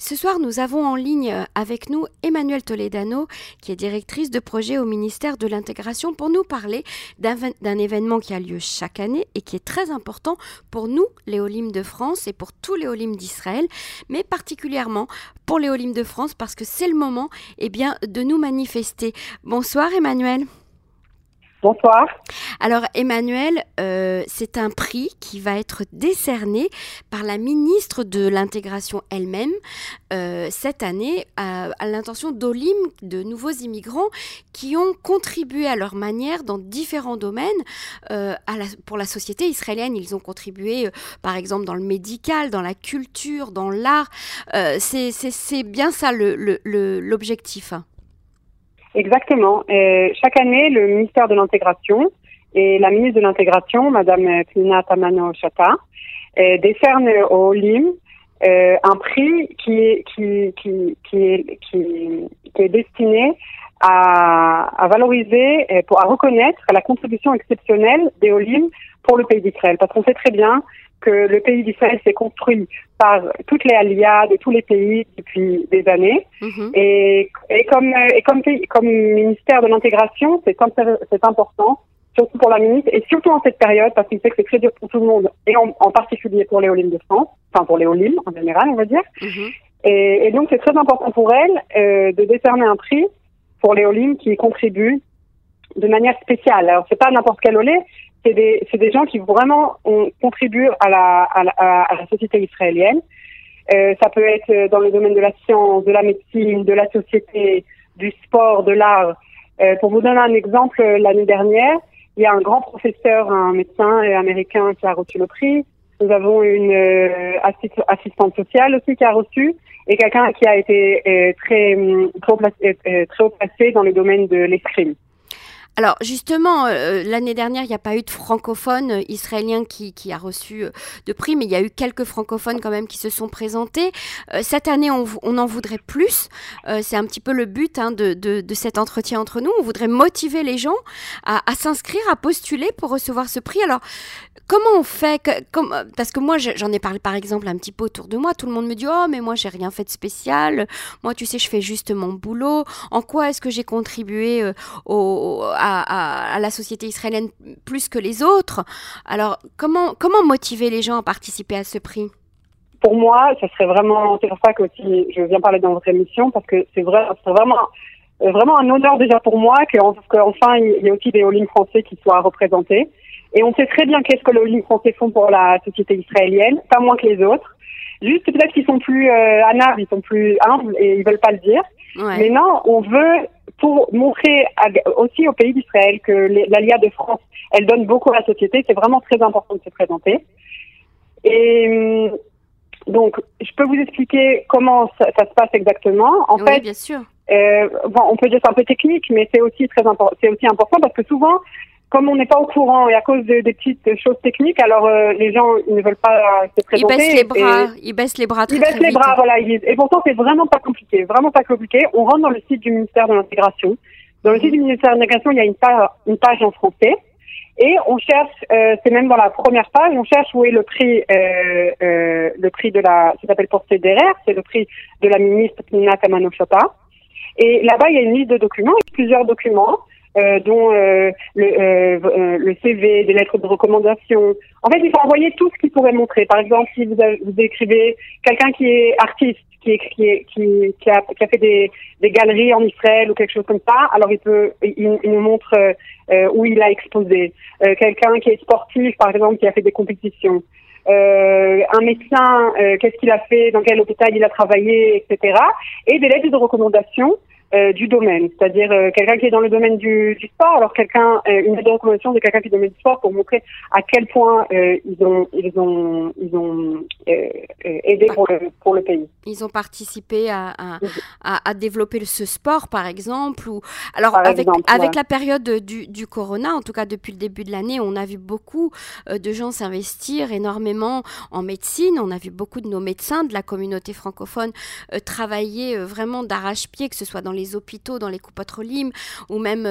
Ce soir, nous avons en ligne avec nous Emmanuel Toledano, qui est directrice de projet au ministère de l'Intégration, pour nous parler d'un événement qui a lieu chaque année et qui est très important pour nous, les Olymes de France, et pour tous les Olymes d'Israël, mais particulièrement pour les Olymes de France, parce que c'est le moment eh bien, de nous manifester. Bonsoir Emmanuel. Bonsoir. Alors Emmanuel, euh, c'est un prix qui va être décerné par la ministre de l'intégration elle-même euh, cette année à, l'intention d'Olim, de nouveaux immigrants qui ont contribué à leur manière dans différents domaines euh, pour la société israélienne. Ils ont contribué par exemple dans le médical, dans la culture, dans l'art. c'est bien ça l'objectif. Le, Exactement. chaque année, le ministère de l'intégration et la ministre de l'intégration, Madame Pina Tamano-Chata, euh, décerne au LIM euh, un prix qui, est, destiné à, valoriser, pour, à reconnaître la contribution exceptionnelle des OLIM pour le pays d'Israël. Parce qu'on sait très bien que le pays d'Israël s'est construit par toutes les alliés de tous les pays depuis des années. Mhm. Et, et, comme, et comme, comme ministère de l'intégration, c'est important, surtout pour la ministre, et surtout en cette période, parce qu'il sait que c'est très dur pour tout le monde, et en, particulier pour les de France, enfin pour les en général, on va dire. Mhm. et, et, donc c'est très important pour elle euh, de décerner un prix pour les qui contribuent de manière spéciale. Alors c'est pas n'importe quel olé, c'est des, des, gens qui vraiment ont, contribuent à la, à la, à la société israélienne. Euh, ça peut être dans le domaine de la science, de la médecine, de la société, du sport, de l'art. Euh, pour vous donner un exemple, l'année dernière, il y a un grand professeur, un médecin américain qui a reçu le prix. Nous avons une euh, assistante sociale aussi qui a reçu et quelqu'un qui a été euh, très, placé, très haut placé dans le domaine de l'escrime. Alors justement, euh, l'année dernière, il n'y a pas eu de francophone euh, israélien qui, a reçu euh, de prix, mais il y a eu quelques francophones quand même qui se sont présentés. cette année, on, en voudrait plus. c'est un petit peu le but hein, de, cet entretien entre nous. On voudrait motiver les gens à, s'inscrire, à postuler pour recevoir ce prix. Alors, comment on fait comme, Parce que moi, j'en ai parlé par exemple un petit peu autour de moi. Tout le monde me dit, oh, mais moi, j'ai rien fait de spécial. Moi, tu sais, je fais juste mon boulot. En quoi est-ce que j'ai contribué à à, la société israélienne plus que les autres. Alors, comment, comment motiver les gens à participer à ce prix? Pour moi, ça serait vraiment, c'est pour ça que aussi je viens parler dans votre émission, parce que c'est vrai, vraiment, vraiment un honneur déjà pour moi qu'enfin il y ait aussi des Olympiques français qui soient représentés. Et on sait très bien qu'est-ce que les Olympiques français font pour la société israélienne, pas moins que les autres. Juste peut-être qu'ils sont plus euh, ils sont plus humbles et ils veulent pas le dire. Mais non, on veut pour montrer aussi au pays d'Israël que l'Alia de France, elle donne beaucoup à la société. C'est vraiment très important de se présenter. Et hum, donc, je peux vous expliquer comment ça, se passe exactement. En oui, fait, bien sûr. Euh, bon, on peut dire c'est un peu technique, mais c'est aussi très important. C'est aussi important parce que souvent, comme on n'est pas au courant et à cause de, des petites choses techniques, alors euh, les gens ils ne veulent pas se présenter. Ils baissent les bras, ils baissent les bras très, Ils baissent les bras, voilà. et pourtant c'est vraiment pas compliqué, vraiment pas compliqué. On rentre dans le site du ministère de l'intégration. Dans le site du ministère de l'intégration, il y a une page, une page en français. Et on cherche, euh, c'est même dans la première page, on cherche où est le prix, euh, euh, le prix de la, ça s'appelle pour CDR, c'est le prix de la ministre Nina Kamano Et là-bas, il y a une liste de documents, plusieurs documents. Euh, dont euh, le, euh, CV, des lettres de recommandation. En fait, il faut envoyer tout ce qui pourrait montrer. Par exemple, si vous, vous écrivez quelqu'un qui est artiste, qui, a, fait des, galeries en Israël ou quelque chose comme ça, alors il peut, il, nous montre où il a exposé. quelqu'un qui est sportif, par exemple, qui a fait des compétitions. Un médecin, qu'est-ce qu'il a fait, dans quel hôpital il a travaillé, etc. Et des lettres de recommandation euh, du domaine, c'est-à-dire euh, quelqu'un qui est dans le domaine du, sport, alors quelqu'un euh, une recommandation de quelqu'un qui est dans le domaine du sport pour montrer à quel point ils ont ils ont ils ont aidé pour le pour le pays. Ils ont participé à à, à, à développer ce sport par exemple ou alors avec avec la période du, du corona, en tout cas depuis le début de l'année, on a vu beaucoup de gens s'investir énormément en médecine, on a vu beaucoup de nos médecins de la communauté francophone travailler vraiment d'arrache-pied, que ce soit dans les hôpitaux, dans les Lim ou même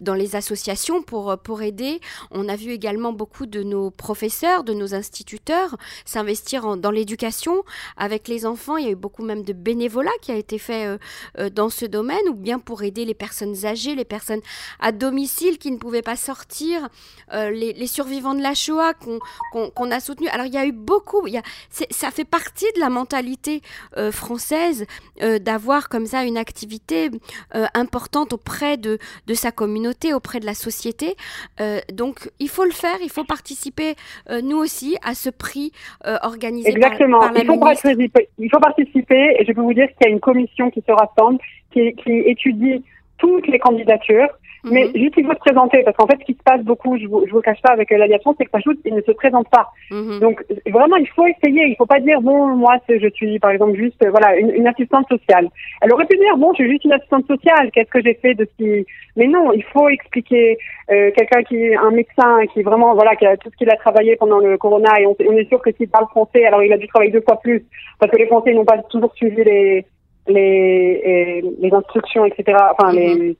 dans les associations pour, pour aider. On a vu également beaucoup de nos professeurs, de nos instituteurs s'investir dans l'éducation avec les enfants. Il y a eu beaucoup même de bénévolat qui a été fait dans ce domaine ou bien pour aider les personnes âgées, les personnes à domicile qui ne pouvaient pas sortir, les, survivants de la Shoah qu'on a soutenus. Alors il y a eu beaucoup, il y a, ça fait partie de la mentalité euh, française euh, d'avoir comme ça une activité euh, importante auprès de, de sa communauté, auprès de la société. donc il faut le faire, il faut participer nous aussi à ce prix organisé Exactement. par, la il faut participer, il faut participer et je peux vous dire qu'il y a une commission qui se rassemble, qui, qui étudie toutes les candidatures mais mhm. juste, il faut se présenter, parce qu'en fait, ce qui se passe beaucoup, je vous, je vous cache pas avec l'aviation, c'est que ça il ne se présente pas. Mhm. Donc, vraiment, il faut essayer. Il faut pas dire, bon, moi, je suis, par exemple, juste, voilà, une, une, assistante sociale. Elle aurait pu dire, bon, je suis juste une assistante sociale. Qu'est-ce que j'ai fait de ce qui... Mais non, il faut expliquer. Euh, quelqu'un qui est un médecin, qui vraiment, voilà, qui a tout ce qu'il a travaillé pendant le corona, et on, on est sûr que s'il parle français, alors il a dû travailler deux fois plus, parce que les Français n'ont pas toujours suivi les les, les instructions, etc. Enfin, les, mhm les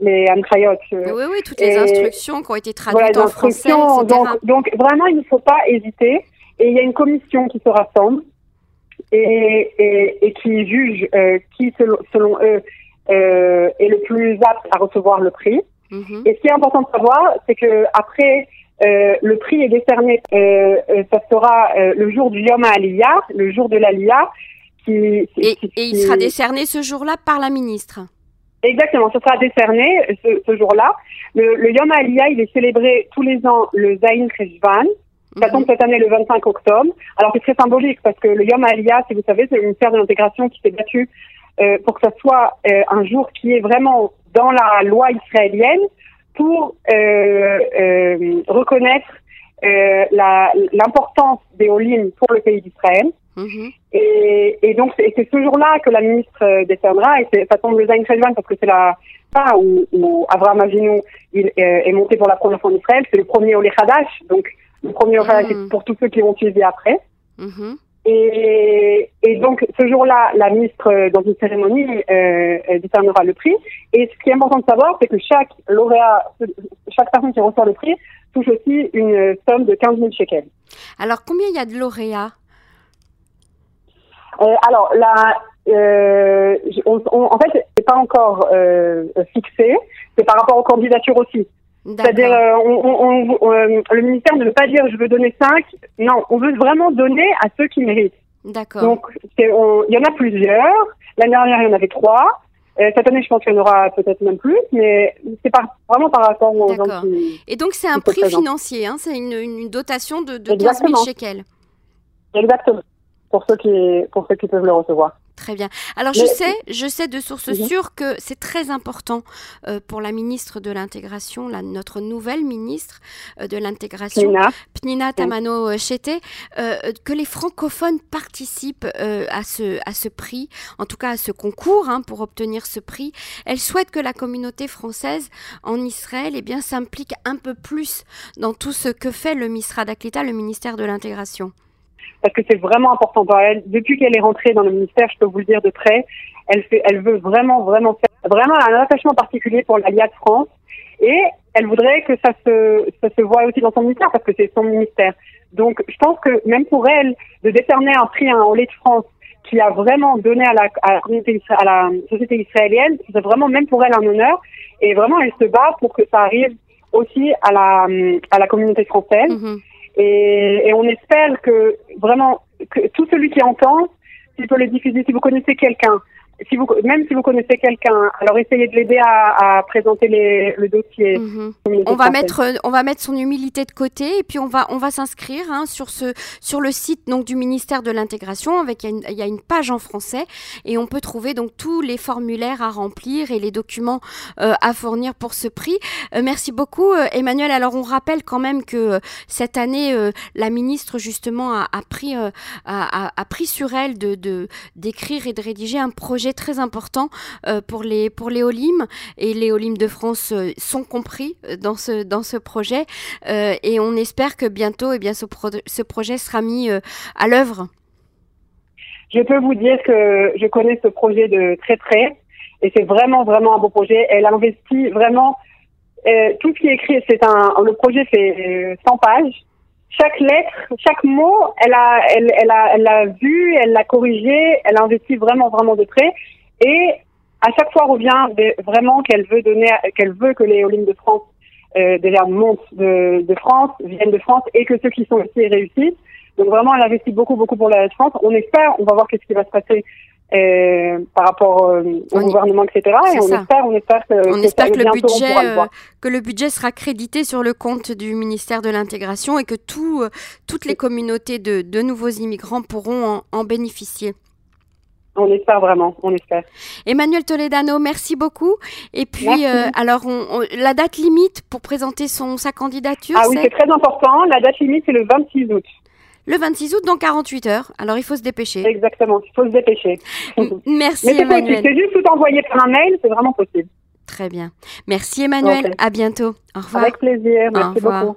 Amkrayot. Euh, oui, oui, toutes les instructions qui ont été traduites en français, Donc, donc, vraiment, il ne faut pas hésiter. Et il y a une commission qui se rassemble et, et, et qui juge euh, qui, selon, selon eux, euh, est le plus apte à recevoir le prix. Mhm. Et ce qui est important de savoir, c'est que après euh, le prix est décerné, ça sera le jour du Yom Aliyah, le jour de l'Aliyah. Qui, et, et il sera décerné ce jour-là par la ministre. Exactement, ce sera décerné ce, ce jour-là. Le, le, Yom Aliyah, il est célébré tous les ans le Zayin Kreshvan. Ça tombe cette année le 25 octobre. Alors c'est très symbolique parce que le Yom Aliyah, si vous savez, c'est le ministère de l'intégration qui s'est battu euh, pour que ça soit euh, un jour qui est vraiment dans la loi israélienne pour euh, reconnaître l'importance des Olim pour le pays d'Israël. Mhm. Et, et, donc, c'est ce jour-là que la ministre euh, décernera, et ça tombe le Zayn parce que c'est la fin où, où Abraham Avinu il, euh, est monté pour la première fois en Israël. C'est le premier Olé Hadash, donc le premier Olé mhm. pour tous ceux qui vont suivi après. Mhm. Et, et, donc, ce jour-là, la ministre, euh, dans une cérémonie, euh, décernera le prix. Et ce qui est important de savoir, c'est que chaque lauréat, chaque personne qui reçoit le prix, touche aussi une somme de 15 000 shekels. Alors, combien il y a de lauréats? euh, alors, là, euh, en fait, c'est pas encore euh, fixé. C'est par rapport aux candidatures aussi. C'est-à-dire, on, le ministère ne veut pas dire je veux donner 5. Non, on veut vraiment donner à ceux qui méritent. D'accord. Donc, il y en a plusieurs. L'année dernière, il y en avait trois. cette année, je pense qu'il y en aura peut-être même plus, mais c'est vraiment par rapport aux gens qui. Et donc, c'est un prix financier, hein, c'est une, une, dotation de, de 15 000 shekels. Exactement pour ceux qui pour ceux qui peuvent le recevoir. Très bien. Alors je sais, je sais de source mhm. sûre que c'est très important euh, pour la ministre de l'intégration, notre nouvelle ministre euh, de l'intégration, Pnina, Tamano euh, Chete, que les francophones participent à ce à ce prix, en tout cas à ce concours hein, pour obtenir ce prix. Elle souhaite que la communauté française en Israël, eh bien, s'implique un peu plus dans tout ce que fait le Misra d'Aklita, le ministère de l'intégration parce que c'est vraiment important pour elle. Depuis qu'elle est rentrée dans le ministère, je peux vous le dire de près, elle fait, elle veut vraiment, vraiment faire, vraiment un attachement particulier pour l'Alliance France et elle voudrait que ça se, ça se voit aussi dans son ministère parce que c'est son ministère. Donc, je pense que même pour elle, de décerner un prix à un Olé de France qui a vraiment donné à la, à la, à la société israélienne, c'est vraiment même pour elle un honneur. Et vraiment, elle se bat pour que ça arrive aussi à la, à la communauté française. Mm-hmm. Et, et, on espère que vraiment que tout celui qui entend, s'il peut le diffuser, si vous connaissez quelqu'un si vous, même si vous connaissez quelqu'un, alors essayez de l'aider à, à, présenter les, le dossier. Mhm. On va mettre, on va mettre son humilité de côté et puis on va, on va s'inscrire hein, sur ce, sur le site donc du ministère de l'intégration avec il y, a une, page en français et on peut trouver donc tous les formulaires à remplir et les documents euh, à fournir pour ce prix. Euh, merci beaucoup euh, Emmanuel. Alors on rappelle quand même que cette année la ministre justement a, a pris, a, a, pris sur elle de d'écrire et de rédiger un projet très important euh, pour les pour les Olim et les Olim de France euh, sont compris euh, dans ce dans ce projet et on espère que bientôt et eh bien ce, ce projet sera mis à l'œuvre. Je peux vous dire que je connais ce projet de très près Et c'est vraiment, vraiment un beau projet. Elle investit vraiment tout ce qui est écrit. C'est un, le projet fait 100 pages. Chaque lettre, chaque mot, elle a, elle, elle a, elle l'a vu, elle l'a corrigé, elle a investi vraiment, vraiment de près. Et à chaque fois revient vraiment qu'elle veut donner, qu'elle veut que les Olympiques de France euh, déjà montent de, de, France, viennent de France et que ceux qui sont ici réussissent. Donc vraiment, elle investit beaucoup, beaucoup pour la France. On espère, on va voir qu'est-ce qui va se passer euh, par rapport euh, au gouvernement, etc. Et on espère, on espère que, on espère que le budget, le euh, que le budget sera crédité sur le compte du ministère de l'intégration et que tout, toutes les communautés de, de nouveaux immigrants pourront en, en bénéficier. On espère vraiment, on espère. Emmanuel Toledano, merci beaucoup. Et puis, euh, alors, on, la date limite pour présenter son, sa candidature Ah oui, c'est très important. La date limite, c'est le 26 août. Le 26 août, dans 48 heures. Alors, il faut se dépêcher. Exactement, il faut se dépêcher. merci, Mais Emmanuel. C'est juste tout envoyer par un mail, c'est vraiment possible. Très bien. Merci, Emmanuel. À bientôt. Au revoir. Avec plaisir. Merci beaucoup.